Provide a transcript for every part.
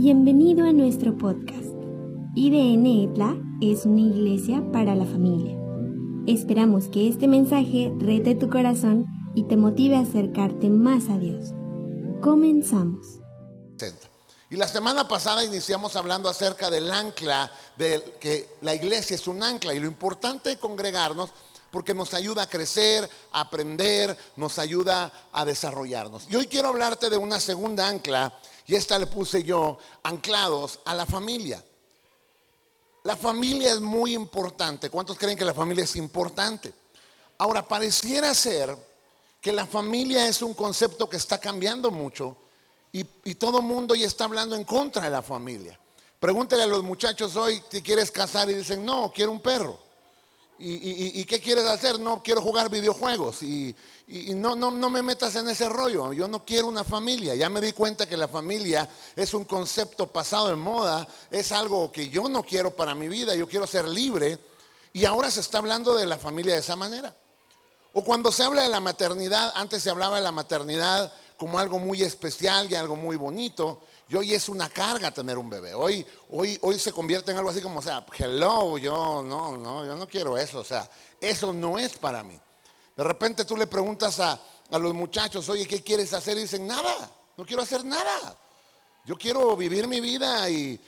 Bienvenido a nuestro podcast. IDN ETLA es una iglesia para la familia. Esperamos que este mensaje rete tu corazón y te motive a acercarte más a Dios. Comenzamos. Y la semana pasada iniciamos hablando acerca del ancla, de que la iglesia es un ancla y lo importante de congregarnos porque nos ayuda a crecer, a aprender, nos ayuda a desarrollarnos. Y hoy quiero hablarte de una segunda ancla, y esta le puse yo, anclados a la familia. La familia es muy importante. ¿Cuántos creen que la familia es importante? Ahora, pareciera ser que la familia es un concepto que está cambiando mucho y, y todo mundo ya está hablando en contra de la familia. Pregúntale a los muchachos hoy si quieres casar y dicen, no, quiero un perro. ¿Y, qué quieres hacer? No quiero jugar videojuegos y, no, no, me metas en ese rollo. Yo no quiero una familia. Ya me di cuenta que la familia es un concepto pasado de moda, es algo que yo no quiero para mi vida, yo quiero ser libre. Y ahora se está hablando de la familia de esa manera. O cuando se habla de la maternidad, antes se hablaba de la maternidad como algo muy especial y algo muy bonito. Y hoy es una carga tener un bebé. Hoy, hoy, hoy se convierte en algo así como, o sea, hello, yo no, no, yo no quiero eso. O sea, eso no es para mí. De repente tú le preguntas a, los muchachos, oye, ¿qué quieres hacer? Y dicen, nada, no quiero hacer nada. Yo quiero vivir mi vida y,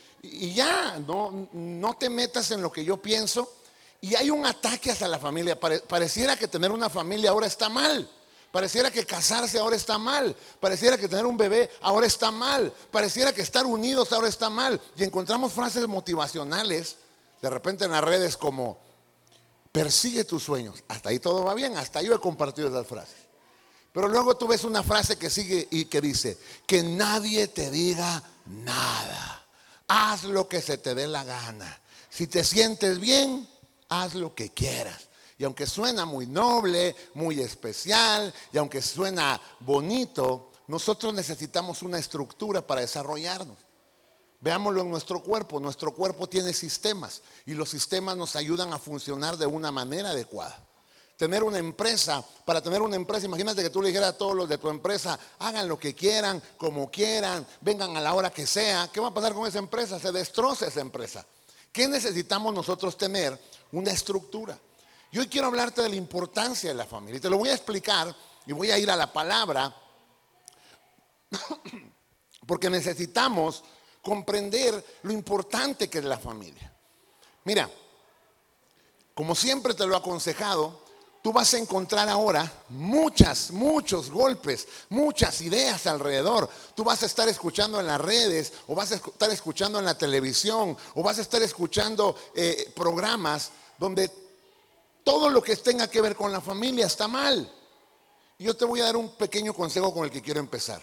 ya, no, no te metas en lo que yo pienso. Y hay un ataque hacia la familia. pareciera que tener una familia ahora está mal. Pareciera que casarse ahora está mal. Pareciera que tener un bebé ahora está mal. Pareciera que estar unidos ahora está mal. Y encontramos frases motivacionales de repente en las redes como, persigue tus sueños. Hasta ahí todo va bien. Hasta yo he compartido esas frases. Pero luego tú ves una frase que sigue y que dice, que nadie te diga nada. Haz lo que se te dé la gana. Si te sientes bien, haz lo que quieras. Y aunque suena muy noble, muy especial, y aunque suena bonito, nosotros necesitamos una estructura para desarrollarnos. Veámoslo en nuestro cuerpo. Nuestro cuerpo tiene sistemas y los sistemas nos ayudan a funcionar de una manera adecuada. Tener una empresa, para tener una empresa, imagínate que tú le dijeras a todos los de tu empresa, hagan lo que quieran, como quieran, vengan a la hora que sea. ¿Qué va a pasar con esa empresa? Se destroza esa empresa. ¿Qué necesitamos nosotros tener? Una estructura. Y hoy quiero hablarte de la importancia de la familia. Y te lo voy a explicar y voy a ir a la palabra porque necesitamos comprender lo importante que es la familia. Mira, como siempre te lo he aconsejado, tú vas a encontrar ahora muchas, muchos golpes, muchas ideas alrededor. Tú vas a estar escuchando en las redes, o vas a estar escuchando en la televisión, o vas a estar escuchando eh, programas donde todo lo que tenga que ver con la familia está mal. Yo te voy a dar un pequeño consejo con el que quiero empezar.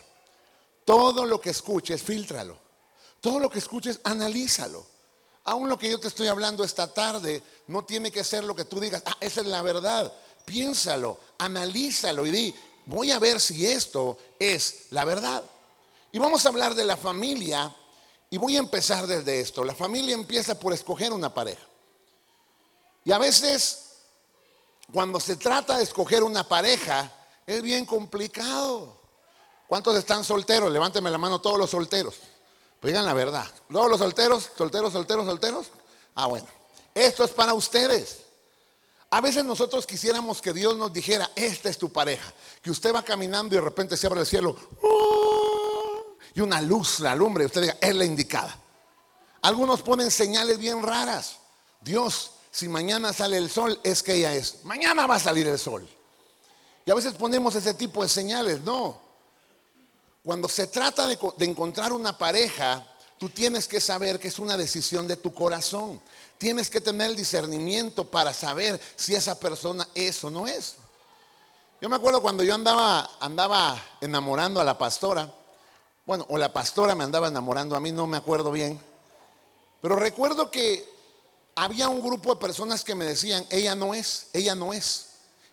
Todo lo que escuches, filtralo. Todo lo que escuches, analízalo. Aún lo que yo te estoy hablando esta tarde no tiene que ser lo que tú digas, ah, esa es la verdad. Piénsalo, analízalo y di, voy a ver si esto es la verdad. Y vamos a hablar de la familia y voy a empezar desde esto. La familia empieza por escoger una pareja. Y a veces cuando se trata de escoger una pareja, es bien complicado. ¿Cuántos están solteros? Levánteme la mano todos los solteros. Pues digan la verdad. Todos los solteros, solteros, solteros, solteros. Ah, bueno. Esto es para ustedes. A veces nosotros quisiéramos que Dios nos dijera, esta es tu pareja. Que usted va caminando y de repente se abre el cielo. ¡oh! y una luz la alumbre y usted diga, es la indicada. Algunos ponen señales bien raras. Dios, si mañana sale el sol, es que ella es. Mañana va a salir el sol. Y a veces ponemos ese tipo de señales. No. Cuando se trata de, encontrar una pareja, tú tienes que saber que es una decisión de tu corazón. Tienes que tener el discernimiento para saber si esa persona es o no es. Yo me acuerdo cuando yo andaba, andaba enamorando a la pastora. Bueno, o la pastora me andaba enamorando a mí, no me acuerdo bien. Pero recuerdo que había un grupo de personas que me decían, ella no es, ella no es,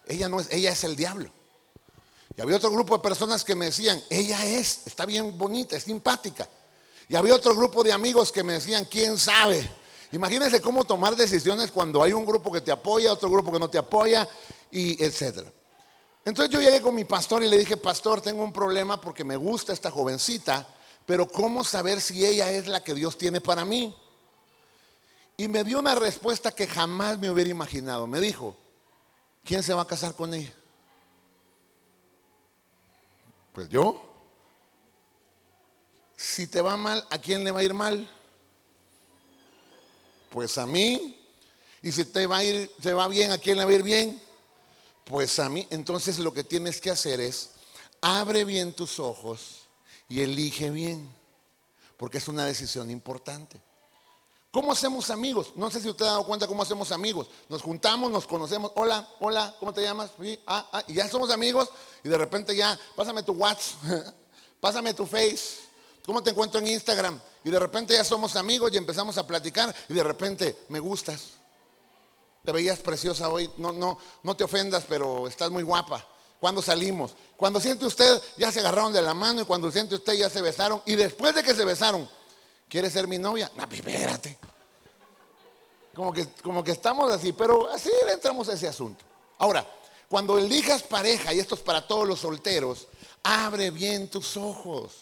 ella no es, ella es el diablo. Y había otro grupo de personas que me decían, ella es, está bien bonita, es simpática. Y había otro grupo de amigos que me decían, ¿quién sabe? Imagínense cómo tomar decisiones cuando hay un grupo que te apoya, otro grupo que no te apoya, y etcétera. Entonces yo llegué con mi pastor y le dije, pastor, tengo un problema porque me gusta esta jovencita, pero ¿cómo saber si ella es la que Dios tiene para mí? Y me dio una respuesta que jamás me hubiera imaginado. Me dijo, ¿quién se va a casar con ella? Pues yo. Si te va mal, ¿a quién le va a ir mal? Pues a mí. Y si te va a ir, te va bien, ¿a quién le va a ir bien? Pues a mí. Entonces lo que tienes que hacer es, abre bien tus ojos y elige bien, porque es una decisión importante. ¿Cómo hacemos amigos? No sé si usted ha dado cuenta cómo hacemos amigos. Nos juntamos, nos conocemos. Hola, hola, ¿cómo te llamas? Ah, ah, y ya somos amigos y de repente ya, pásame tu WhatsApp, pásame tu Face. ¿Cómo te encuentro en Instagram? Y de repente ya somos amigos y empezamos a platicar y de repente me gustas. Te veías preciosa hoy. No, no, no te ofendas, pero estás muy guapa. ¿Cuándo salimos? Cuando siente usted ya se agarraron de la mano y cuando siente usted ya se besaron y después de que se besaron, ¿Quieres ser mi novia? No, pues, espérate. Como que, como que estamos así, pero así le entramos a ese asunto. Ahora, cuando elijas pareja, y esto es para todos los solteros, abre bien tus ojos.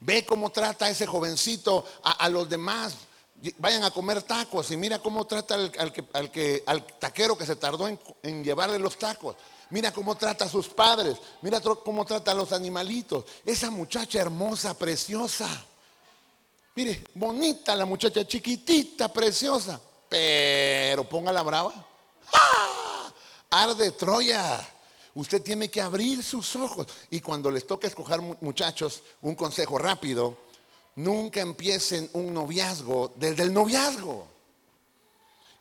Ve cómo trata ese jovencito a, los demás. Vayan a comer tacos y mira cómo trata al, al, que, al taquero que se tardó en llevarle los tacos. Mira cómo trata a sus padres. Mira cómo trata a los animalitos. Esa muchacha hermosa, preciosa. Mire, bonita la muchacha, chiquitita, preciosa, pero ponga la brava. ¡Ah! Arde Troya. Usted tiene que abrir sus ojos. Y cuando les toque escoger muchachos, un consejo rápido, nunca empiecen un noviazgo desde el noviazgo.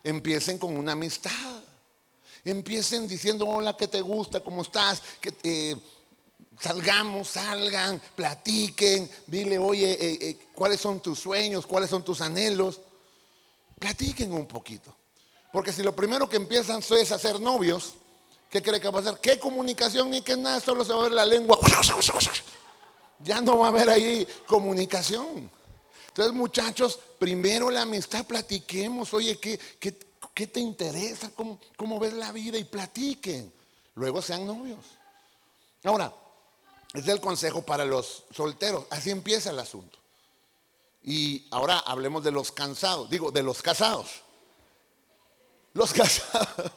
Empiecen con una amistad. Empiecen diciendo, hola, ¿qué te gusta? ¿Cómo estás? Que te Salgamos, salgan, platiquen, dile, oye, eh, eh, ¿cuáles son tus sueños? ¿Cuáles son tus anhelos? Platiquen un poquito. Porque si lo primero que empiezan es hacer novios, ¿qué cree que va a hacer? ¿Qué comunicación ni qué nada? Solo se va a ver la lengua. Ya no va a haber ahí comunicación. Entonces, muchachos, primero la amistad, platiquemos. Oye, ¿qué, qué, te interesa? ¿Cómo, ¿Cómo ves la vida? Y platiquen. Luego sean novios. Ahora, es el consejo para los solteros. Así empieza el asunto. Y ahora hablemos de los cansados, digo, de los casados. Los casados.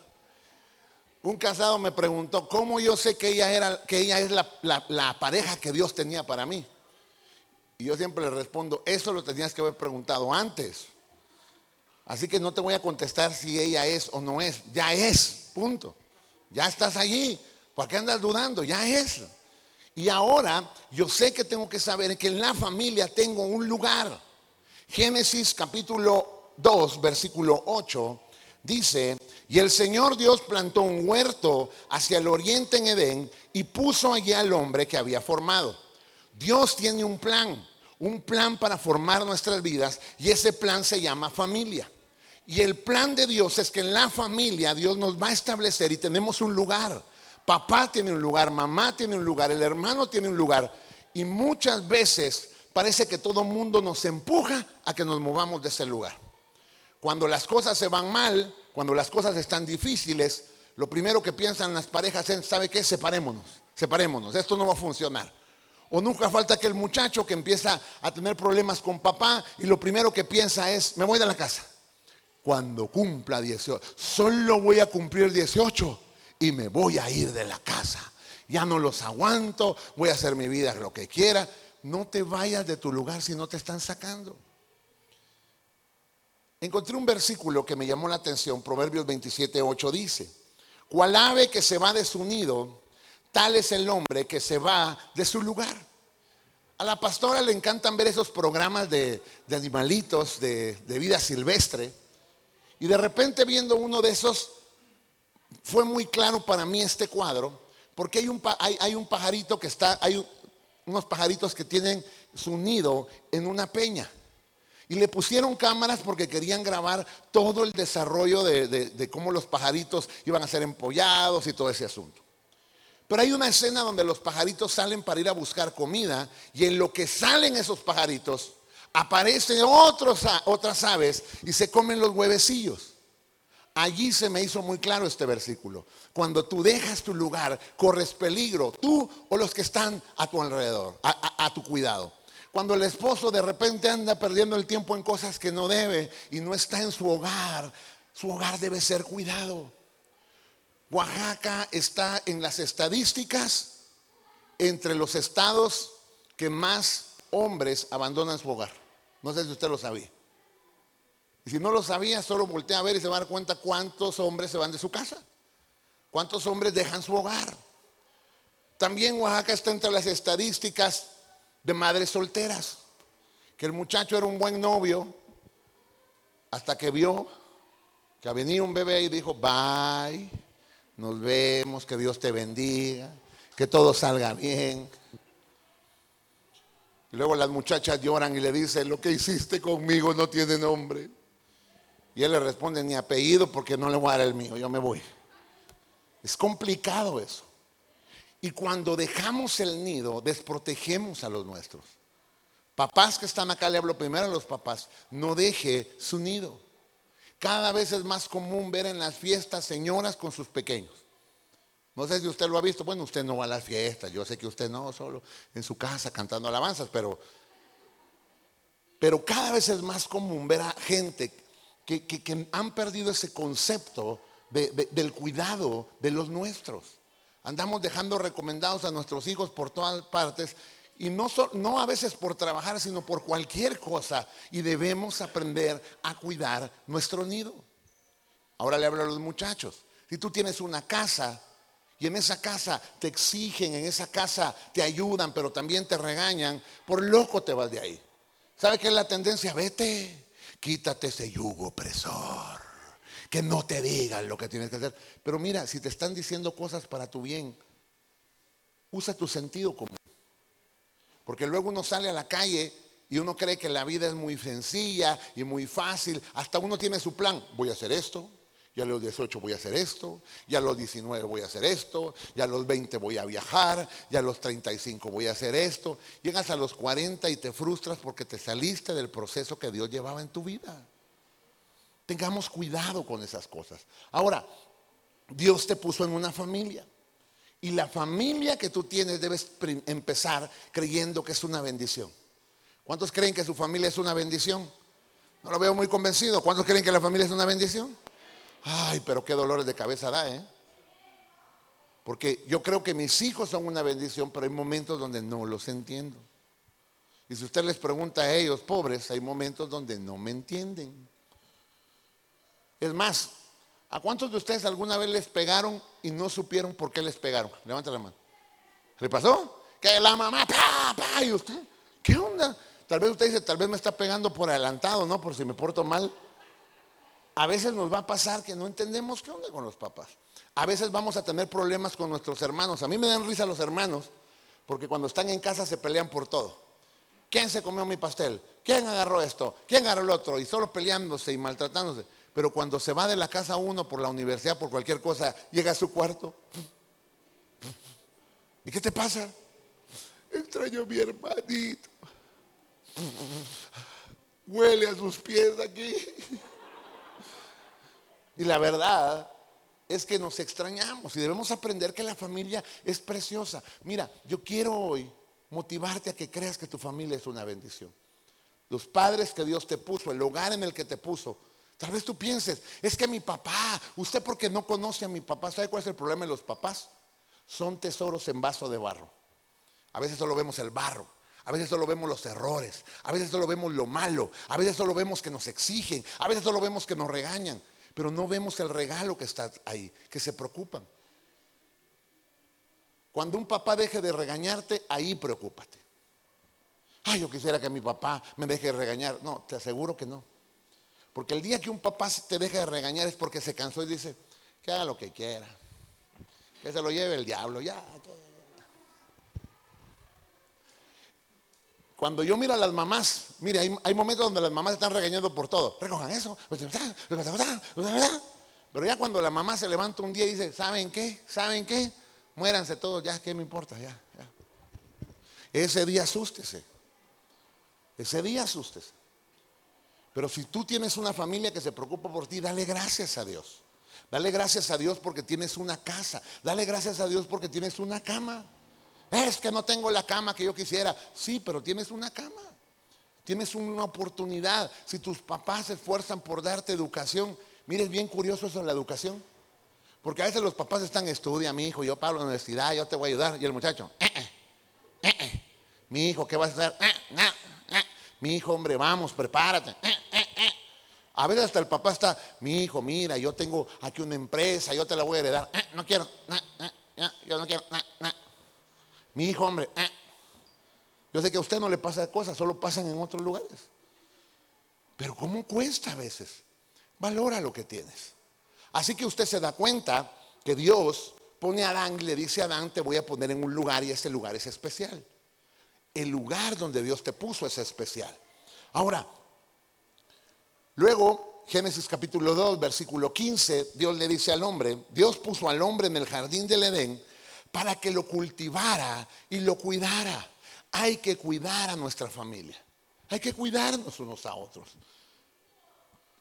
Un casado me preguntó, ¿cómo yo sé que ella, era, que ella es la, pareja que Dios tenía para mí? Y yo siempre le respondo, eso lo tenías que haber preguntado antes. Así que no te voy a contestar si ella es o no es. Ya es, punto. Ya estás allí. ¿Por qué andas dudando? Ya es. Y ahora yo sé que tengo que saber que en la familia tengo un lugar. Génesis capítulo 2, versículo 8 dice, y el Señor Dios plantó un huerto hacia el oriente en Edén y puso allí al hombre que había formado. Dios tiene un plan, un plan para formar nuestras vidas y ese plan se llama familia. Y el plan de Dios es que en la familia Dios nos va a establecer y tenemos un lugar. Papá tiene un lugar, mamá tiene un lugar, el hermano tiene un lugar. Y muchas veces parece que todo el mundo nos empuja a que nos movamos de ese lugar. Cuando las cosas se van mal, cuando las cosas están difíciles, lo primero que piensan las parejas es, ¿sabe qué? Separémonos, separémonos, esto no va a funcionar. O nunca falta que el muchacho que empieza a tener problemas con papá y lo primero que piensa es, me voy de la casa. Cuando cumpla 18, solo voy a cumplir 18 y me voy a ir de la casa. Ya no los aguanto, voy a hacer mi vida lo que quiera. No te vayas de tu lugar si no te están sacando. Encontré un versículo que me llamó la atención, Proverbios 27, 8 dice, cual ave que se va de su nido, tal es el hombre que se va de su lugar. A la pastora le encantan ver esos programas de, animalitos, de, de vida silvestre, y de repente viendo uno de esos fue muy claro para mí este cuadro, porque hay un, hay, un pajarito que está, hay unos pajaritos que tienen su nido en una peña. Y le pusieron cámaras porque querían grabar todo el desarrollo de, de, cómo los pajaritos iban a ser empollados y todo ese asunto. Pero hay una escena donde los pajaritos salen para ir a buscar comida y en lo que salen esos pajaritos aparecen otros, otras aves y se comen los huevecillos. Allí se me hizo muy claro este versículo. Cuando tú dejas tu lugar, corres peligro, tú o los que están a tu alrededor, a, tu cuidado. Cuando el esposo de repente anda perdiendo el tiempo en cosas que no debe y no está en su hogar, su hogar debe ser cuidado. Oaxaca está en las estadísticas entre los estados que más hombres abandonan su hogar. No sé si usted lo sabía. Y si no lo sabía, solo voltea a ver y se va a dar cuenta cuántos hombres se van de su casa. Cuántos hombres dejan su hogar. También Oaxaca está entre las estadísticas de madres solteras. Que el muchacho era un buen novio hasta que vio que venía un bebé y dijo, bye, nos vemos, que Dios te bendiga, que todo salga bien. Y luego las muchachas lloran y le dicen, lo que hiciste conmigo no tiene nombre. Y él le responde, ni apellido porque no le voy a dar el mío, yo me voy. Es complicado eso. Y cuando dejamos el nido, desprotegemos a los nuestros. Papás que están acá, le hablo primero a los papás, no deje su nido. Cada vez es más común ver en las fiestas señoras con sus pequeños. No sé si usted lo ha visto. Bueno, usted no va a las fiestas. Yo sé que usted no, solo en su casa cantando alabanzas. Pero, pero cada vez es más común ver a gente que, han perdido ese concepto del cuidado de los nuestros. Andamos dejando recomendados a nuestros hijos por todas partes y no, no a veces por trabajar, sino por cualquier cosa. Y debemos aprender a cuidar nuestro nido. Ahora le hablo a los muchachos. Si tú tienes una casa y en esa casa te exigen, en esa casa te ayudan, pero también te regañan, por loco te vas de ahí. ¿Sabe qué es la tendencia? Vete, quítate ese yugo opresor. Que no te digan lo que tienes que hacer. Pero mira, si te están diciendo cosas para tu bien, usa tu sentido común. Porque luego uno sale a la calle y uno cree que la vida es muy sencilla y muy fácil. Hasta uno tiene su plan. Voy a hacer esto, y a los 18 voy a hacer esto, y a los 19 voy a hacer esto, y a los 20 voy a viajar, y a los 35 voy a hacer esto. Llegas a los 40 y te frustras porque te saliste del proceso que Dios llevaba en tu vida. Tengamos cuidado con esas cosas. Ahora, Dios te puso en una familia. Y la familia que tú tienes debes empezar creyendo que es una bendición. ¿Cuántos creen que su familia es una bendición? No lo veo muy convencido. ¿Cuántos creen que la familia es una bendición? Ay, pero qué dolores de cabeza da, ¿eh? Porque yo creo que mis hijos son una bendición, pero hay momentos donde no los entiendo. Y si usted les pregunta a ellos, pobres, hay momentos donde no me entienden. Es más, ¿a cuántos de ustedes alguna vez les pegaron y no supieron por qué les pegaron? Levanta la mano. ¿Le pasó? Que la mamá, pa, pa, y usted, ¿qué onda? Tal vez usted dice, tal vez me está pegando por adelantado, ¿no? Por si me porto mal. A veces nos va a pasar que no entendemos qué onda con los papás. A veces vamos a tener problemas con nuestros hermanos. A mí me dan risa los hermanos, porque cuando están en casa se pelean por todo. ¿Quién se comió mi pastel? ¿Quién agarró esto? ¿Quién agarró el otro? Y solo peleándose y maltratándose. Pero cuando se va de la casa uno por la universidad, por cualquier cosa, llega a su cuarto. ¿Y qué te pasa? Extraño a mi hermanito. Huele a sus pies aquí. Y la verdad es que nos extrañamos y debemos aprender que la familia es preciosa. Mira, yo quiero hoy motivarte a que creas que tu familia es una bendición. Los padres que Dios te puso, el hogar en el que te puso, Tal vez tú pienses, es que mi papá, usted porque no conoce a mi papá, ¿sabe cuál es el problema de los papás? Son tesoros en vaso de barro. A veces solo vemos el barro, a veces solo vemos los errores, a veces solo vemos lo malo, a veces solo vemos que nos exigen, a veces solo vemos que nos regañan, pero no vemos el regalo que está ahí, que se preocupan. Cuando un papá deje de regañarte, ahí preocúpate. Ay, yo quisiera que mi papá me deje de regañar. No, te aseguro que no. Porque el día que un papá te deja de regañar es porque se cansó y dice, que haga lo que quiera. Que se lo lleve el diablo, ya. Cuando yo miro a las mamás, mire, hay, momentos donde las mamás están regañando por todo. Recojan eso. Pero ya cuando la mamá se levanta un día y dice, ¿saben qué? ¿Saben qué? Muéranse todos, ya, ¿qué me importa? Ya, ya. Ese día asústese. Ese día asústese. Pero si tú tienes una familia que se preocupa por ti, dale gracias a Dios. Dale gracias a Dios porque tienes una casa. Dale gracias a Dios porque tienes una cama. Es que no tengo la cama que yo quisiera. Sí, pero tienes una cama. Tienes una oportunidad. Si tus papás se esfuerzan por darte educación, mire, bien curioso eso de la educación. Porque a veces los papás están, estudia, mi hijo, yo pago la universidad, yo te voy a ayudar. Y el muchacho, eh, eh, eh, mi hijo, ¿qué vas a hacer? Mi hijo, hombre, vamos, prepárate. A veces hasta el papá está, mi hijo, mira, yo tengo aquí una empresa, yo te la voy a heredar. no quiero, yo no quiero. Mi hijo, hombre, yo sé que a usted no le pasa cosas, solo pasan en otros lugares. Pero ¿cómo cuesta a veces? Valora lo que tienes. Así que usted se da cuenta que Dios pone a Adán y le dice a Adán, te voy a poner en un lugar y ese lugar es especial. El lugar donde Dios te puso es especial. Ahora, luego, Génesis capítulo 2, versículo 15, Dios le dice al hombre, Dios puso al hombre en el jardín del Edén para que lo cultivara y lo cuidara. Hay que cuidar a nuestra familia. Hay que cuidarnos unos a otros.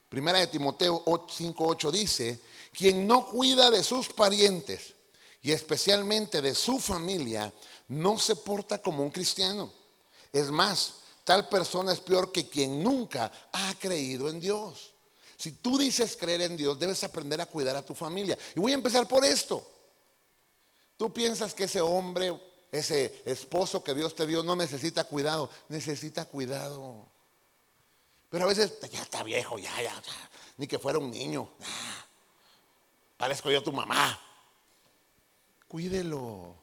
Primera de Timoteo 5.8 dice, quien no cuida de sus parientes y especialmente de su familia, no se porta como un cristiano. Es más, tal persona es peor que quien nunca ha creído en Dios. Si tú dices creer en Dios, debes aprender a cuidar a tu familia. Y voy a empezar por esto. Tú piensas que ese hombre, ese esposo que Dios te dio, no necesita cuidado. Necesita cuidado. Pero a veces ya está viejo, ya, ya, ni que fuera un niño. parezco yo tu mamá. Cuídelo.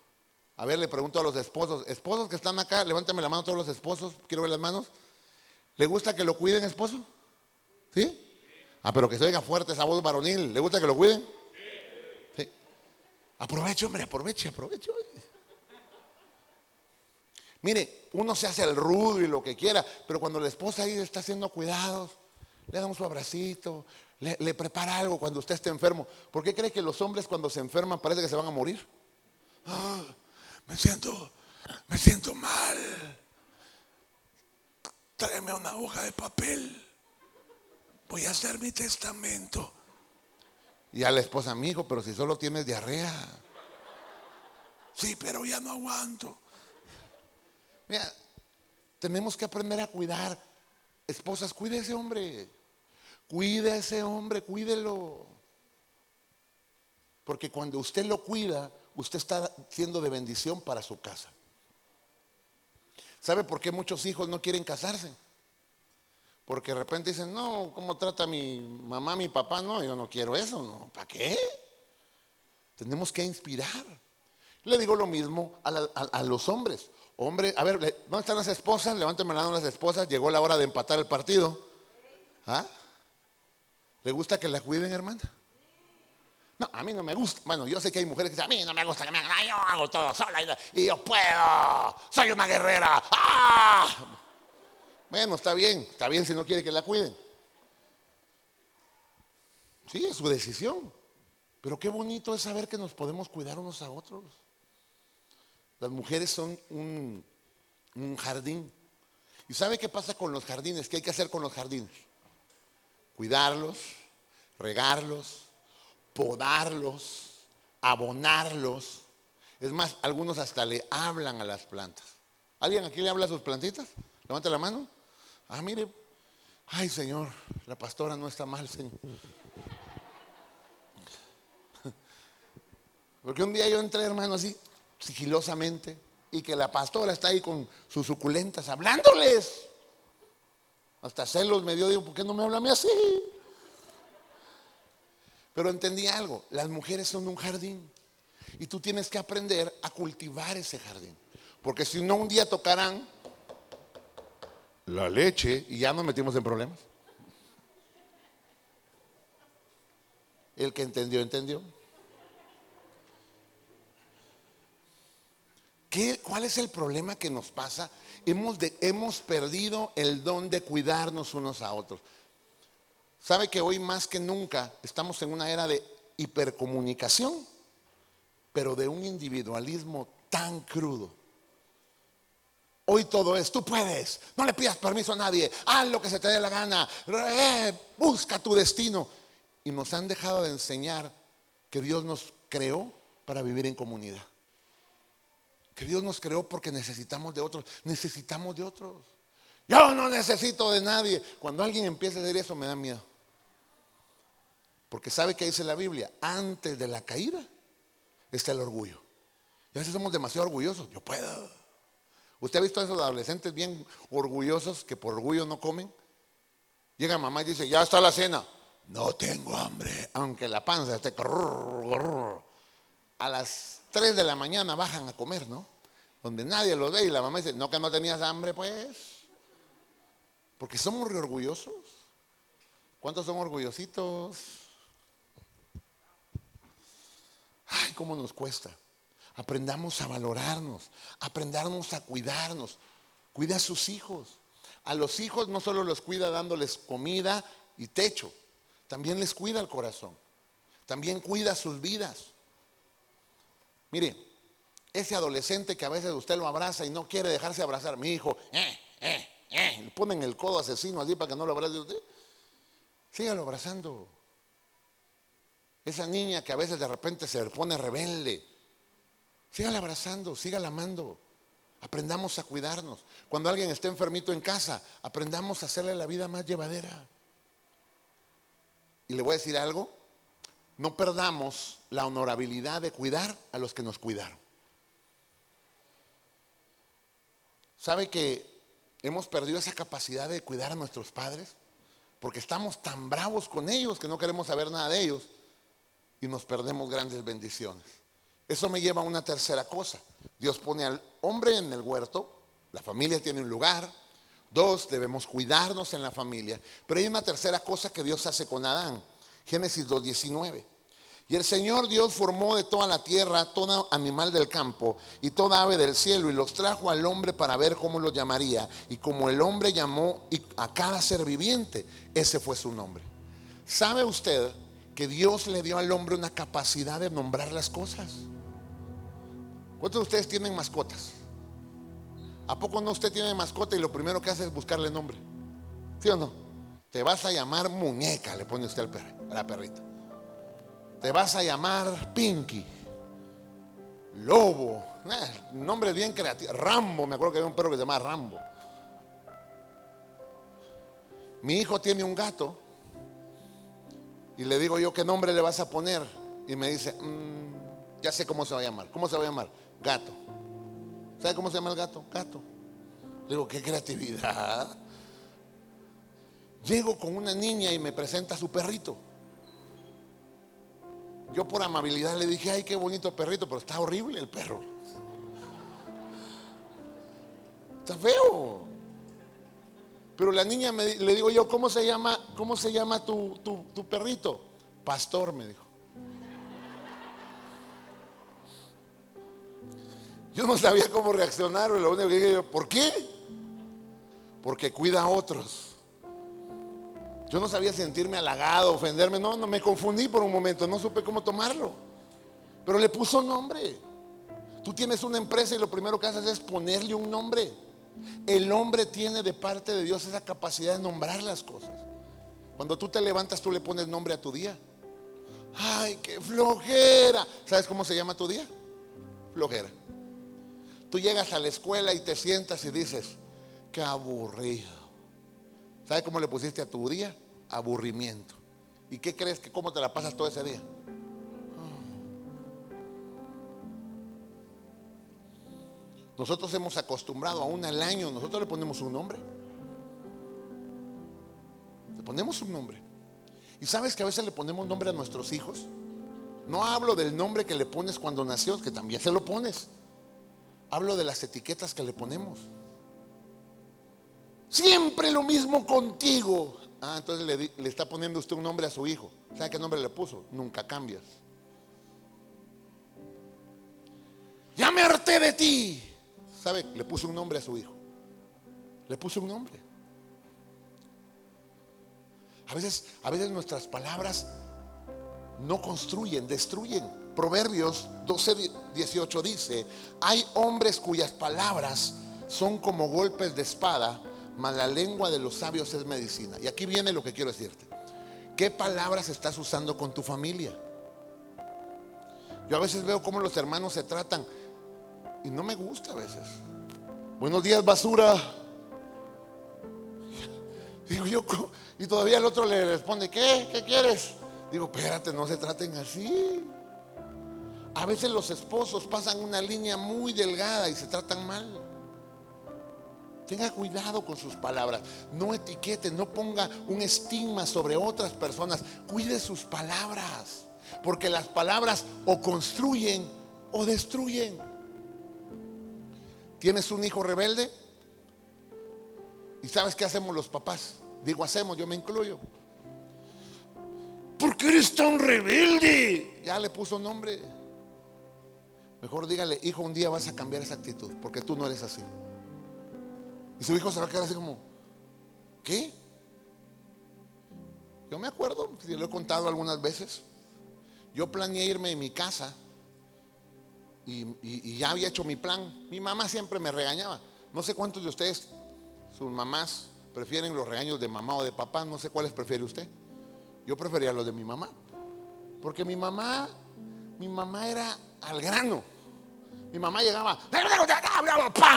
A ver, le pregunto a los esposos, esposos que están acá, levántame la mano todos los esposos, quiero ver las manos. ¿Le gusta que lo cuiden, esposo? ¿Sí? Ah, pero que se oiga fuerte esa voz varonil. ¿Le gusta que lo cuiden? Aproveche, hombre, aproveche, aproveche. Mire, uno se hace el rudo y lo que quiera, pero cuando la esposa ahí está haciendo cuidados, le da un su abracito, le, prepara algo cuando usted esté enfermo. ¿Por qué cree que los hombres cuando se enferman parece que se van a morir? Ah, me siento, me siento mal. Tráeme una hoja de papel. Voy a hacer mi testamento. Y a la esposa, mi hijo, pero si solo tienes diarrea. Sí, pero ya no aguanto. Mira, tenemos que aprender a cuidar. Esposas, ese hombre. Cuide a ese hombre, cuídelo. Porque cuando usted lo cuida, usted está siendo de bendición para su casa. ¿Sabe por qué muchos hijos no quieren casarse? Porque de repente dicen, no, ¿cómo trata mi mamá, mi papá? No, yo no quiero eso, no. ¿Para qué? Tenemos que inspirar. Le digo lo mismo a, los hombres. Hombre, a ver, ¿dónde están las esposas? Levántame la mano las esposas. Llegó la hora de empatar el partido. ¿Ah? ¿Le gusta que la cuiden, hermana? No, a mí no me gusta. Bueno, yo sé que hay mujeres que dicen, a mí no me gusta que me hagan, yo hago todo sola y, yo puedo. Soy una guerrera. ¡Ah! Bueno, está bien, está bien si no quiere que la cuiden. Sí, es su decisión. Pero qué bonito es saber que nos podemos cuidar unos a otros. Las mujeres son un, jardín. ¿Y sabe qué pasa con los jardines? ¿Qué hay que hacer con los jardines? Cuidarlos, regarlos, podarlos, abonarlos. Es más, algunos hasta le hablan a las plantas. ¿Alguien aquí le habla a sus plantitas? Levante la mano. Ah, mire. Ay, Señor, la pastora no está mal, Señor. Porque un día yo entré, hermano, así, sigilosamente y que la pastora está ahí con sus suculentas hablándoles. Hasta celos me dio, digo, ¿por qué no me habla a mí así? Pero entendí algo, las mujeres son un jardín y tú tienes que aprender a cultivar ese jardín. Porque si no, un día tocarán la leche y ya nos metimos en problemas. El que entendió, entendió. ¿Cuál es el problema que nos pasa? Hemos, hemos perdido el don de cuidarnos unos a otros. ¿Sabe que hoy más que nunca estamos en una era de hipercomunicación, pero de un individualismo tan crudo? Hoy todo es, tú puedes, no le pidas permiso a nadie, haz lo que se te dé la gana, eh, busca tu destino. Y nos han dejado de enseñar que Dios nos creó para vivir en comunidad Porque Dios nos creó porque necesitamos de otros. Necesitamos de otros. Yo no necesito de nadie. Cuando alguien empieza a decir eso me da miedo. Porque sabe que dice la Biblia, antes de la caída está el orgullo. Y a veces somos demasiado orgullosos. Yo puedo. ¿Usted ha visto a esos adolescentes bien orgullosos que por orgullo no comen? Llega mamá y dice, ya está la cena. No tengo hambre, aunque la panza esté... A las 3 de la mañana bajan a comer, ¿no? Donde nadie los ve y la mamá dice, no que no tenías hambre, pues. Porque somos orgullosos. ¿Cuántos son orgullositos? Ay, cómo nos cuesta. Aprendamos a valorarnos, aprendamos a cuidarnos. Cuida a sus hijos. A los hijos no solo los cuida dándoles comida y techo, también les cuida el corazón. También cuida sus vidas. Mire, ese adolescente que a veces usted lo abraza y no quiere dejarse abrazar, mi hijo, eh, eh, eh, le ponen el codo asesino así para que no lo abrace usted. Sígalo abrazando. Esa niña que a veces de repente se pone rebelde, sígala abrazando, sígala amando. Aprendamos a cuidarnos. Cuando alguien esté enfermito en casa, aprendamos a hacerle la vida más llevadera. Y le voy a decir algo, no perdamos la honorabilidad de cuidar a los que nos cuidaron. ¿Sabe que hemos perdido esa capacidad de cuidar a nuestros padres? Porque estamos tan bravos con ellos que no queremos saber nada de ellos y nos perdemos grandes bendiciones. Eso me lleva a una tercera cosa. Dios pone al hombre en el huerto, la familia tiene un lugar. Dos, debemos cuidarnos en la familia. Pero hay una tercera cosa que Dios hace con Adán. Génesis 2.19. Y el Señor Dios formó de toda la tierra todo animal del campo y toda ave del cielo y los trajo al hombre para ver cómo lo llamaría. Y como el hombre llamó a cada ser viviente, ese fue su nombre. ¿Sabe usted que Dios le dio al hombre una capacidad de nombrar las cosas? ¿Cuántos de ustedes tienen mascotas? ¿A poco no usted tiene mascota y lo primero que hace es buscarle nombre? ¿Sí o no? Te vas a llamar muñeca, le pone usted al perro, a la perrita. Te vas a llamar Pinky, Lobo, eh, nombre bien creativo. Rambo, me acuerdo que había un perro que se llamaba Rambo. Mi hijo tiene un gato y le digo yo, ¿qué nombre le vas a poner? Y me dice, mm, ya sé cómo se va a llamar. ¿Cómo se va a llamar? Gato. ¿Sabe cómo se llama el gato? Gato. Le digo, qué creatividad. Llego con una niña y me presenta a su perrito. Yo por amabilidad le dije, ay, qué bonito perrito, pero está horrible el perro. Está feo. Pero la niña me, le digo yo, ¿cómo se llama, cómo se llama tu, tu perrito? Pastor, me dijo. Yo no sabía cómo reaccionar, lo único que dije, ¿por qué? Porque cuida a otros. Yo no sabía sentirme halagado, ofenderme, no, no, me confundí por un momento, no supe cómo tomarlo. Pero le puso nombre. Tú tienes una empresa y lo primero que haces es ponerle un nombre. El hombre tiene de parte de Dios esa capacidad de nombrar las cosas. Cuando tú te levantas, tú le pones nombre a tu día. Ay, qué flojera. ¿Sabes cómo se llama tu día? Flojera. Tú llegas a la escuela y te sientas y dices, qué aburrido. ¿Sabes cómo le pusiste a tu día? Aburrimiento. ¿Y qué crees que cómo te la pasas todo ese día? Nosotros hemos acostumbrado aún al año, nosotros le ponemos un nombre. Le ponemos un nombre. ¿Y sabes que a veces le ponemos nombre a nuestros hijos? No hablo del nombre que le pones cuando nació, que también se lo pones. Hablo de las etiquetas que le ponemos. Siempre lo mismo contigo. Ah, entonces le, está poniendo usted un nombre a su hijo. ¿Sabe qué nombre le puso? Nunca cambias. Ya me de ti. ¿Sabe? Le puso un nombre a su hijo. Le puso un nombre. A veces, a veces nuestras palabras no construyen, destruyen. Proverbios 12, 18 dice, hay hombres cuyas palabras son como golpes de espada, mas la lengua de los sabios es medicina. Y aquí viene lo que quiero decirte. ¿Qué palabras estás usando con tu familia? Yo a veces veo cómo los hermanos se tratan. Y no me gusta a veces. Buenos días, basura. Digo yo, y todavía el otro le responde, ¿qué? ¿Qué quieres? Digo, espérate, no se traten así. A veces los esposos pasan una línea muy delgada y se tratan mal. Tenga cuidado con sus palabras. No etiquete, no ponga un estigma sobre otras personas. Cuide sus palabras. Porque las palabras o construyen o destruyen. ¿Tienes un hijo rebelde? ¿Y sabes qué hacemos los papás? Digo, hacemos, yo me incluyo. ¿Por qué eres tan rebelde? Ya le puso nombre. Mejor dígale, hijo, un día vas a cambiar esa actitud, porque tú no eres así. Y su hijo se va a quedar así como, ¿qué? Yo me acuerdo, si lo he contado algunas veces, yo planeé irme de mi casa y, y, ya había hecho mi plan. Mi mamá siempre me regañaba. No sé cuántos de ustedes, sus mamás, prefieren los regaños de mamá o de papá, no sé cuáles prefiere usted. Yo prefería los de mi mamá. Porque mi mamá, mi mamá era al grano. Mi mamá llegaba,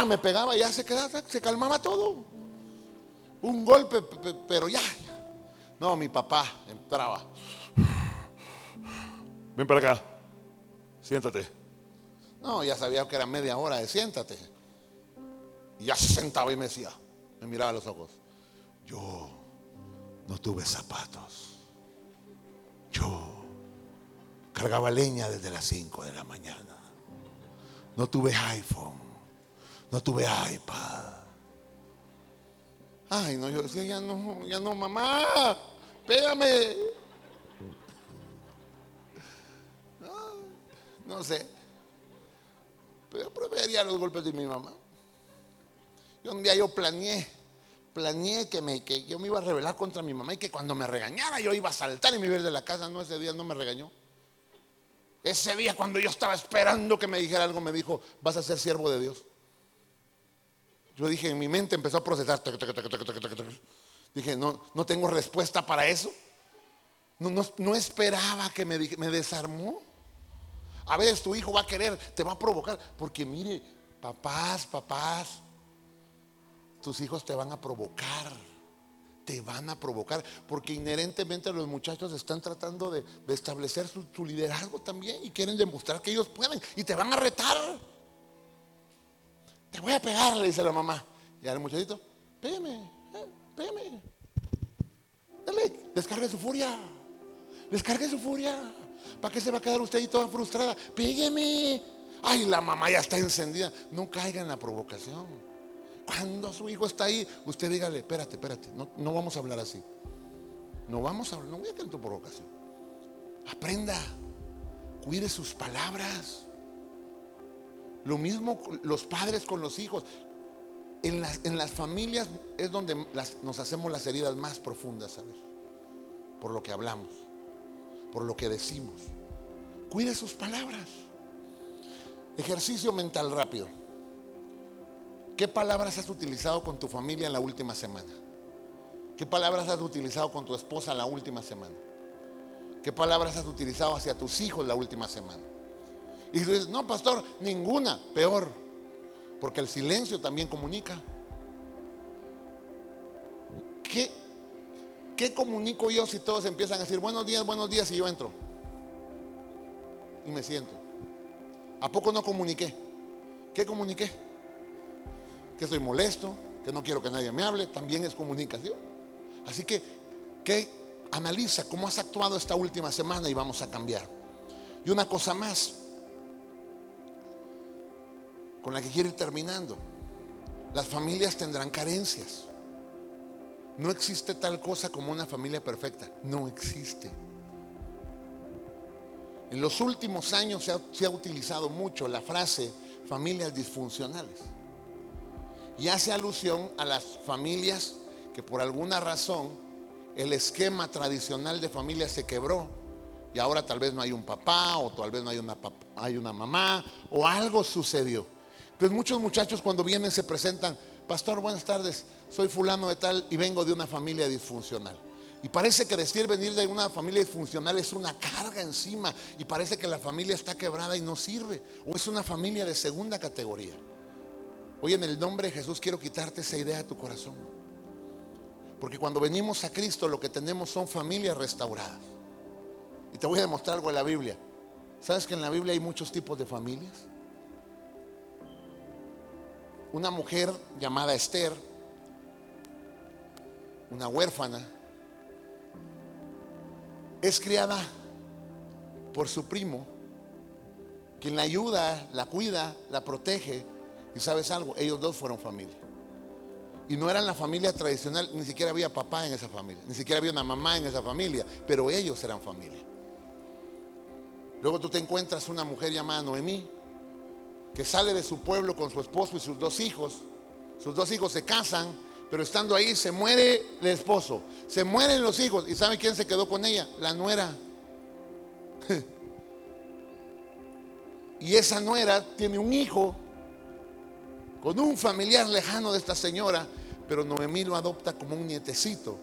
me pegaba y ya se quedaba, se calmaba todo. Un golpe, pero ya. No, mi papá entraba. Ven para acá, siéntate. No, ya sabía que era media hora de siéntate. Y ya se sentaba y me decía, me miraba a los ojos. Yo no tuve zapatos. Yo cargaba leña desde las 5 de la mañana. No tuve iPhone. No tuve iPad. Ay, no, yo decía, ya no, ya no, mamá, pégame. No, sé. Pero prefería los golpes de mi mamá. Y un día yo planeé planeé que, me, que yo me iba a rebelar contra mi mamá y que cuando me regañara yo iba a saltar y me iba de la casa. No, ese día no me regañó. Ese día cuando yo estaba esperando que me dijera algo, me dijo, vas a ser siervo de Dios. Yo dije, en mi mente empezó a procesar. Dije, no, no tengo respuesta para eso. No, no, esperaba que me, me desarmó. A veces tu hijo va a querer, te va a provocar. Porque mire, papás, papás, tus hijos te van a provocar. Te van a provocar. Porque inherentemente los muchachos están tratando de, establecer su, liderazgo también y quieren demostrar que ellos pueden. Y te van a retar. Te voy a pegar, le dice la mamá. Y al muchachito, pégame, eh, pégame. Dale, descargue su furia. Descargue su furia. ¿Para qué se va a quedar usted ahí toda frustrada? Pégueme. Ay, la mamá ya está encendida. No caiga en la provocación. Cuando su hijo está ahí, usted dígale, espérate, espérate, no, no vamos a hablar así. No vamos a hablar, no voy a tu provocación. Aprenda, cuide sus palabras. Lo mismo los padres con los hijos. En las, en las familias es donde nos hacemos las heridas más profundas, ¿sabes? Por lo que hablamos, por lo que decimos. Cuide sus palabras. Ejercicio mental rápido. ¿Qué palabras has utilizado con tu familia en la última semana? ¿Qué palabras has utilizado con tu esposa la última semana? ¿Qué palabras has utilizado hacia tus hijos la última semana? Y dices, no, pastor, ninguna, peor. Porque el silencio también comunica. ¿Qué, ¿Qué comunico yo si todos empiezan a decir buenos días, buenos días y yo entro? Y me siento. ¿A poco no comuniqué? ¿Qué comuniqué? Que estoy molesto, que no quiero que nadie me hable, también es comunicación. Así que, que analiza cómo has actuado esta última semana y vamos a cambiar. Y una cosa más, con la que quiero ir terminando, las familias tendrán carencias. No existe tal cosa como una familia perfecta, no existe. En los últimos años se ha utilizado mucho la frase familias disfuncionales y hace alusión a las familias que por alguna razón el esquema tradicional de familia se quebró y ahora tal vez no hay un papá o tal vez no hay una, hay una mamá o algo sucedió. Pues muchos muchachos cuando vienen se presentan, pastor, buenas tardes, soy fulano de tal y vengo de una familia disfuncional. Y parece que decir venir de una familia disfuncional es una carga encima. Y parece que la familia está quebrada y no sirve. O es una familia de segunda categoría. Hoy en el nombre de Jesús quiero quitarte esa idea de tu corazón. Porque cuando venimos a Cristo lo que tenemos son familias restauradas. Y te voy a demostrar algo en la Biblia. ¿Sabes que en la Biblia hay muchos tipos de familias? Una mujer llamada Esther, una huérfana, es criada por su primo, quien la ayuda, la cuida, la protege. Y sabes algo, ellos dos fueron familia. Y no eran la familia tradicional, ni siquiera había papá en esa familia, ni siquiera había una mamá en esa familia, pero ellos eran familia. Luego tú te encuentras una mujer llamada Noemí, que sale de su pueblo con su esposo y sus dos hijos. Sus dos hijos se casan, pero estando ahí se muere el esposo, se mueren los hijos. ¿Y sabe quién se quedó con ella? La nuera. y esa nuera tiene un hijo con un familiar lejano de esta señora, pero Noemí lo adopta como un nietecito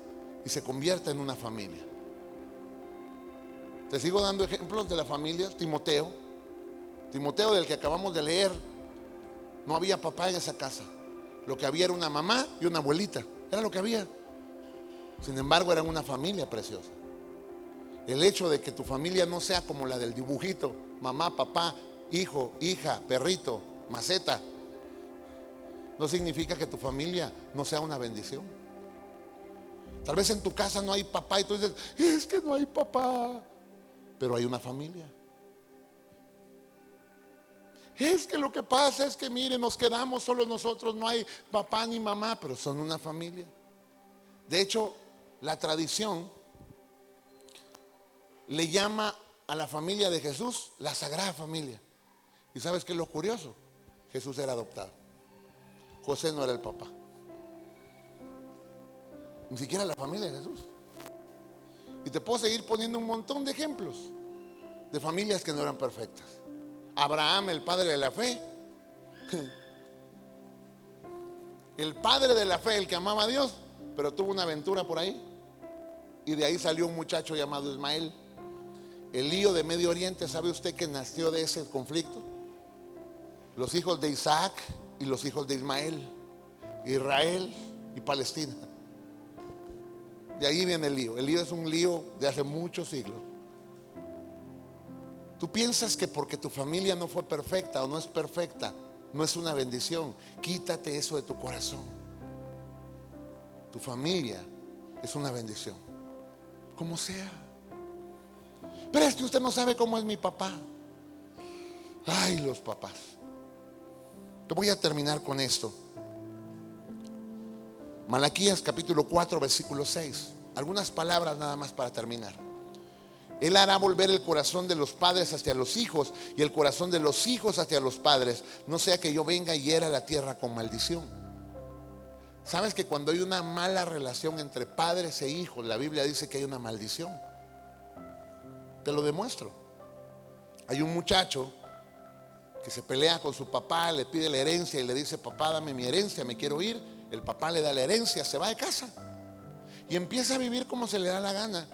y se convierte en una familia. Te sigo dando ejemplos de la familia, Timoteo. Timoteo del que acabamos de leer, no había papá en esa casa. Lo que había era una mamá y una abuelita. Era lo que había. Sin embargo, eran una familia preciosa. El hecho de que tu familia no sea como la del dibujito, mamá, papá, hijo, hija, perrito, maceta, no significa que tu familia no sea una bendición. Tal vez en tu casa no hay papá y tú dices, es que no hay papá, pero hay una familia. Es que lo que pasa es que, mire, nos quedamos solo nosotros, no hay papá ni mamá, pero son una familia. De hecho, la tradición le llama a la familia de Jesús la Sagrada Familia. ¿Y sabes qué es lo curioso? Jesús era adoptado. José no era el papá. Ni siquiera la familia de Jesús. Y te puedo seguir poniendo un montón de ejemplos de familias que no eran perfectas. Abraham, el padre de la fe. El padre de la fe, el que amaba a Dios, pero tuvo una aventura por ahí. Y de ahí salió un muchacho llamado Ismael. El lío de Medio Oriente, ¿sabe usted que nació de ese conflicto? Los hijos de Isaac y los hijos de Ismael. Israel y Palestina. De ahí viene el lío. El lío es un lío de hace muchos siglos. Tú piensas que porque tu familia no fue perfecta o no es perfecta, no es una bendición. Quítate eso de tu corazón. Tu familia es una bendición. Como sea. Pero es que usted no sabe cómo es mi papá. Ay, los papás. Voy a terminar con esto. Malaquías capítulo 4, versículo 6. Algunas palabras nada más para terminar. Él hará volver el corazón de los padres hacia los hijos y el corazón de los hijos hacia los padres. No sea que yo venga y hiera la tierra con maldición. ¿Sabes que cuando hay una mala relación entre padres e hijos, la Biblia dice que hay una maldición? Te lo demuestro. Hay un muchacho que se pelea con su papá, le pide la herencia y le dice, papá, dame mi herencia, me quiero ir. El papá le da la herencia, se va de casa. Y empieza a vivir como se le da la gana.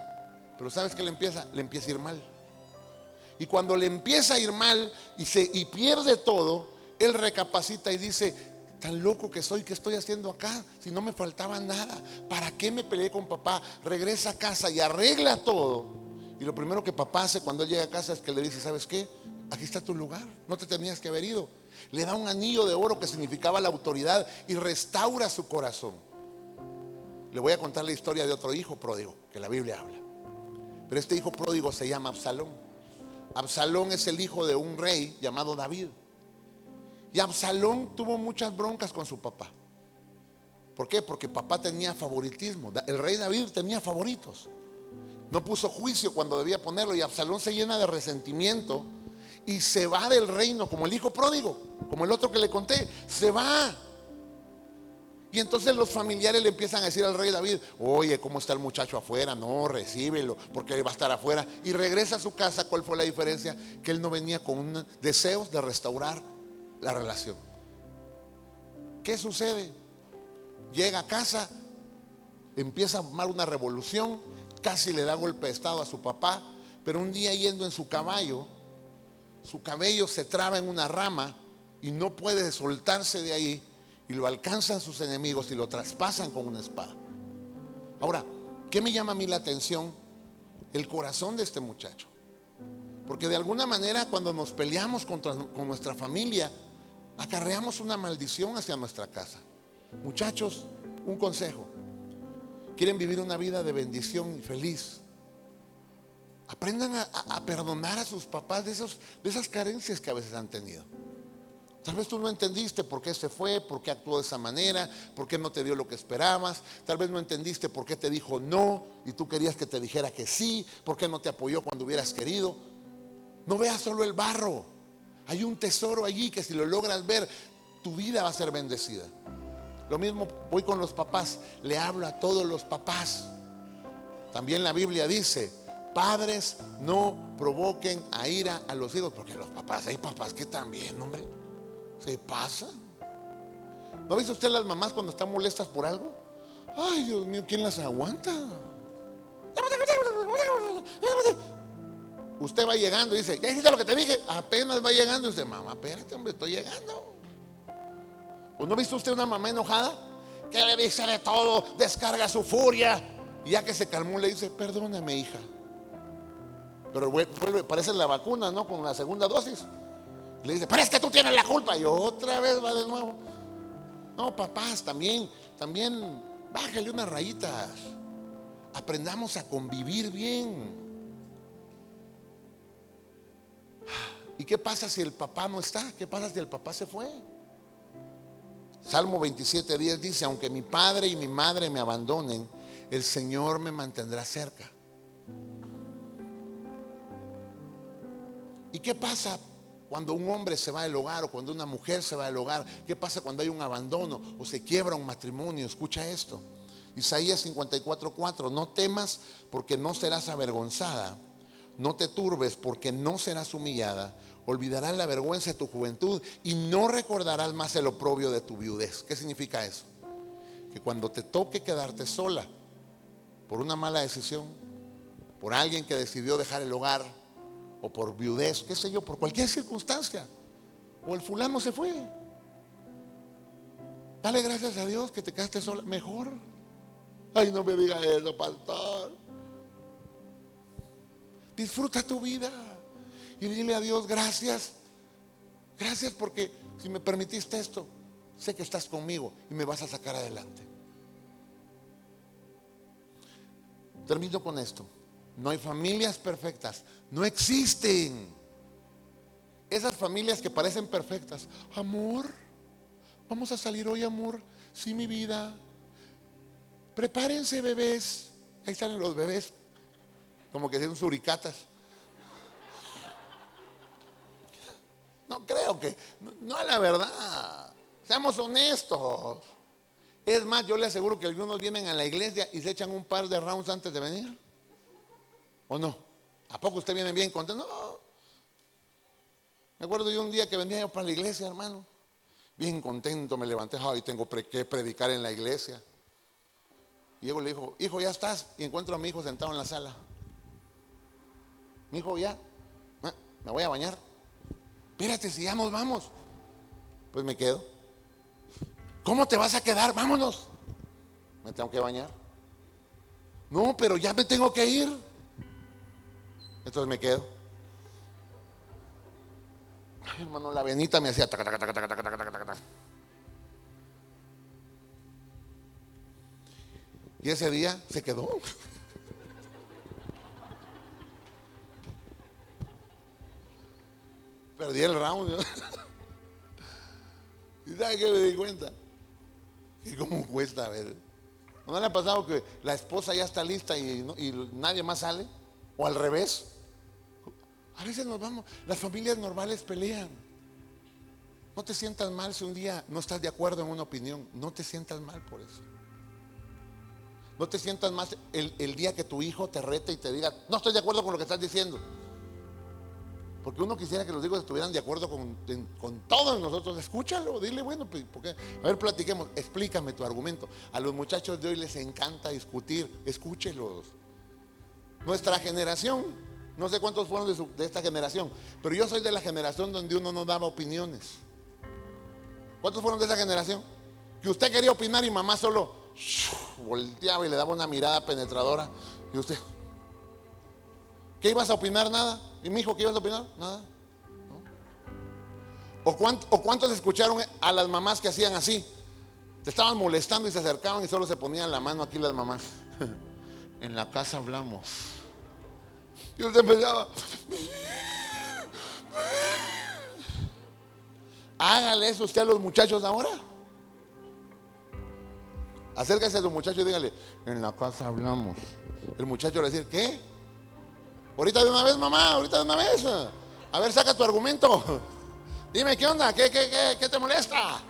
Pero ¿sabes qué le empieza? Le empieza a ir mal. Y cuando le empieza a ir mal y, se, y pierde todo, él recapacita y dice, tan loco que soy, ¿qué estoy haciendo acá? Si no me faltaba nada, ¿para qué me peleé con papá? Regresa a casa y arregla todo. Y lo primero que papá hace cuando él llega a casa es que le dice, ¿sabes qué? Aquí está tu lugar, no te tenías que haber ido. Le da un anillo de oro que significaba la autoridad y restaura su corazón. Le voy a contar la historia de otro hijo pródigo que la Biblia habla. Pero este hijo pródigo se llama Absalón. Absalón es el hijo de un rey llamado David. Y Absalón tuvo muchas broncas con su papá. ¿Por qué? Porque papá tenía favoritismo. El rey David tenía favoritos. No puso juicio cuando debía ponerlo y Absalón se llena de resentimiento y se va del reino como el hijo pródigo, como el otro que le conté. Se va. Y entonces los familiares le empiezan a decir al rey David, oye, ¿cómo está el muchacho afuera? No, recíbelo, porque va a estar afuera. Y regresa a su casa. ¿Cuál fue la diferencia? Que él no venía con deseos de restaurar la relación. ¿Qué sucede? Llega a casa, empieza a armar una revolución, casi le da golpe de estado a su papá, pero un día yendo en su caballo, su cabello se traba en una rama y no puede soltarse de ahí y lo alcanzan sus enemigos y lo traspasan con una espada. Ahora, ¿qué me llama a mí la atención? El corazón de este muchacho. Porque de alguna manera cuando nos peleamos contra, con nuestra familia, acarreamos una maldición hacia nuestra casa. Muchachos, un consejo. Quieren vivir una vida de bendición y feliz. Aprendan a, perdonar a sus papás de, esos, de esas carencias que a veces han tenido. Tal vez tú no entendiste por qué se fue, por qué actuó de esa manera, por qué no te dio lo que esperabas. Tal vez no entendiste por qué te dijo no y tú querías que te dijera que sí, por qué no te apoyó cuando hubieras querido. No veas solo el barro. Hay un tesoro allí que si lo logras ver, tu vida va a ser bendecida. Lo mismo voy con los papás, le hablo a todos los papás. También la Biblia dice, Padres, no provoquen a ira a los hijos, porque los papás, hay papás que también, hombre, se pasan. ¿No ha usted las mamás cuando están molestas por algo? Ay, Dios mío, ¿quién las aguanta? Usted va llegando y dice, ¿ya hiciste lo que te dije? Apenas va llegando y dice, mamá, espérate, hombre, estoy llegando. ¿O no ha visto usted una mamá enojada? Que le dice de todo, descarga su furia. Ya que se calmó, le dice, perdóname, hija. Pero parece la vacuna, ¿no? Con la segunda dosis. Le dice, pero es que tú tienes la culpa. Y otra vez va de nuevo. No, papás, también, también, bájale unas rayitas. Aprendamos a convivir bien. ¿Y qué pasa si el papá no está? ¿Qué pasa si el papá se fue? Salmo 27, 10 dice, aunque mi padre y mi madre me abandonen, el Señor me mantendrá cerca. ¿Y qué pasa cuando un hombre se va del hogar o cuando una mujer se va del hogar? ¿Qué pasa cuando hay un abandono o se quiebra un matrimonio? Escucha esto. Isaías 54:4, no temas porque no serás avergonzada, no te turbes porque no serás humillada, olvidarás la vergüenza de tu juventud y no recordarás más el oprobio de tu viudez. ¿Qué significa eso? Que cuando te toque quedarte sola por una mala decisión, por alguien que decidió dejar el hogar, o por viudez, qué sé yo, por cualquier circunstancia. O el fulano se fue. Dale gracias a Dios que te quedaste sola. Mejor. Ay, no me diga eso, pastor. Disfruta tu vida. Y dile a Dios, gracias. Gracias porque si me permitiste esto, sé que estás conmigo y me vas a sacar adelante. Termino con esto. No hay familias perfectas. No existen. Esas familias que parecen perfectas. Amor, vamos a salir hoy, amor. Sí, mi vida. Prepárense, bebés. Ahí salen los bebés. Como que son suricatas. No creo que. No, es la verdad. Seamos honestos. Es más, yo le aseguro que algunos vienen a la iglesia y se echan un par de rounds antes de venir. ¿O no? ¿A poco usted viene bien contento? No. Me acuerdo yo un día que venía yo para la iglesia, hermano. Bien contento, me levanté, y tengo que predicar en la iglesia. Y Diego le dijo, hijo, ya estás. Y encuentro a mi hijo sentado en la sala. Mi hijo, ya, me voy a bañar. Espérate, si ya nos vamos. Pues me quedo. ¿Cómo te vas a quedar? Vámonos. Me tengo que bañar. No, pero ya me tengo que ir. Entonces me quedo. Ay, hermano, la venita me hacía Y ese día se quedó. Perdí el round. ¿Y sabe qué me di cuenta? Y cómo cuesta, a ver. ¿No le ha pasado que la esposa ya está lista y nadie más sale? ¿O al revés? A veces nos vamos, las familias normales pelean. No te sientas mal si un día no estás de acuerdo en una opinión. No te sientas mal por eso. No te sientas mal el, día que tu hijo te rete y te diga, no estoy de acuerdo con lo que estás diciendo. Porque uno quisiera que los hijos estuvieran de acuerdo con, todos nosotros. Escúchalo, dile, bueno, pues, porque, a ver, platiquemos, explícame tu argumento. A los muchachos de hoy les encanta discutir, escúchelos. nuestra generación, no sé cuántos fueron de, esta generación, pero yo soy de la generación donde uno no daba opiniones. ¿Cuántos fueron de esa generación? Que usted quería opinar y mamá solo volteaba y le daba una mirada penetradora. Y usted, ¿qué ibas a opinar? Nada. ¿Y mi hijo qué ibas a opinar? Nada. ¿O, ¿O cuántos escucharon a las mamás que hacían así? Te estaban molestando y se acercaban y solo se ponían la mano aquí las mamás. en la casa hablamos. Y usted empezaba. Hágale eso usted a los muchachos ahora. Acérquese a los muchachos y dígale, en la casa hablamos. El muchacho le dice, ¿qué? Ahorita de una vez, mamá, ahorita de una vez. A ver, saca tu argumento. Dime, ¿qué onda? ¿Qué, qué, qué, qué te molesta?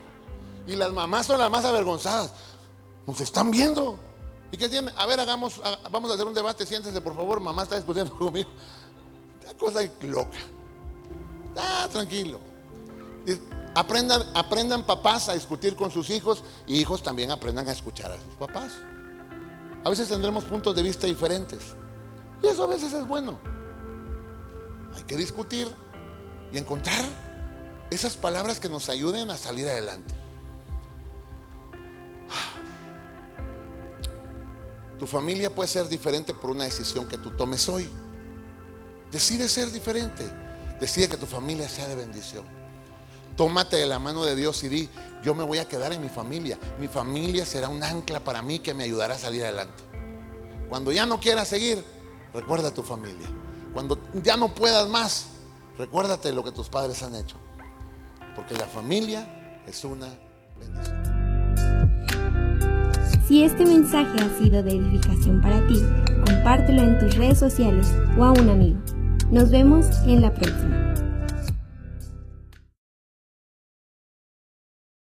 Y las mamás son las más avergonzadas. Nos están viendo. ¿Y qué tiene? A ver, hagamos, vamos a hacer un debate, siéntese por favor, mamá está discutiendo conmigo. La cosa loca. Ah, tranquilo. Aprendan, aprendan papás a discutir con sus hijos y hijos también aprendan a escuchar a sus papás. A veces tendremos puntos de vista diferentes. Y eso a veces es bueno. Hay que discutir y encontrar esas palabras que nos ayuden a salir adelante. Tu familia puede ser diferente por una decisión que tú tomes hoy. Decide ser diferente. Decide que tu familia sea de bendición. Tómate de la mano de Dios y di, yo me voy a quedar en mi familia. Mi familia será un ancla para mí que me ayudará a salir adelante. Cuando ya no quieras seguir, recuerda a tu familia. Cuando ya no puedas más, recuérdate lo que tus padres han hecho. Porque la familia es una bendición. Si este mensaje ha sido de edificación para ti, compártelo en tus redes sociales o a un amigo. Nos vemos en la próxima.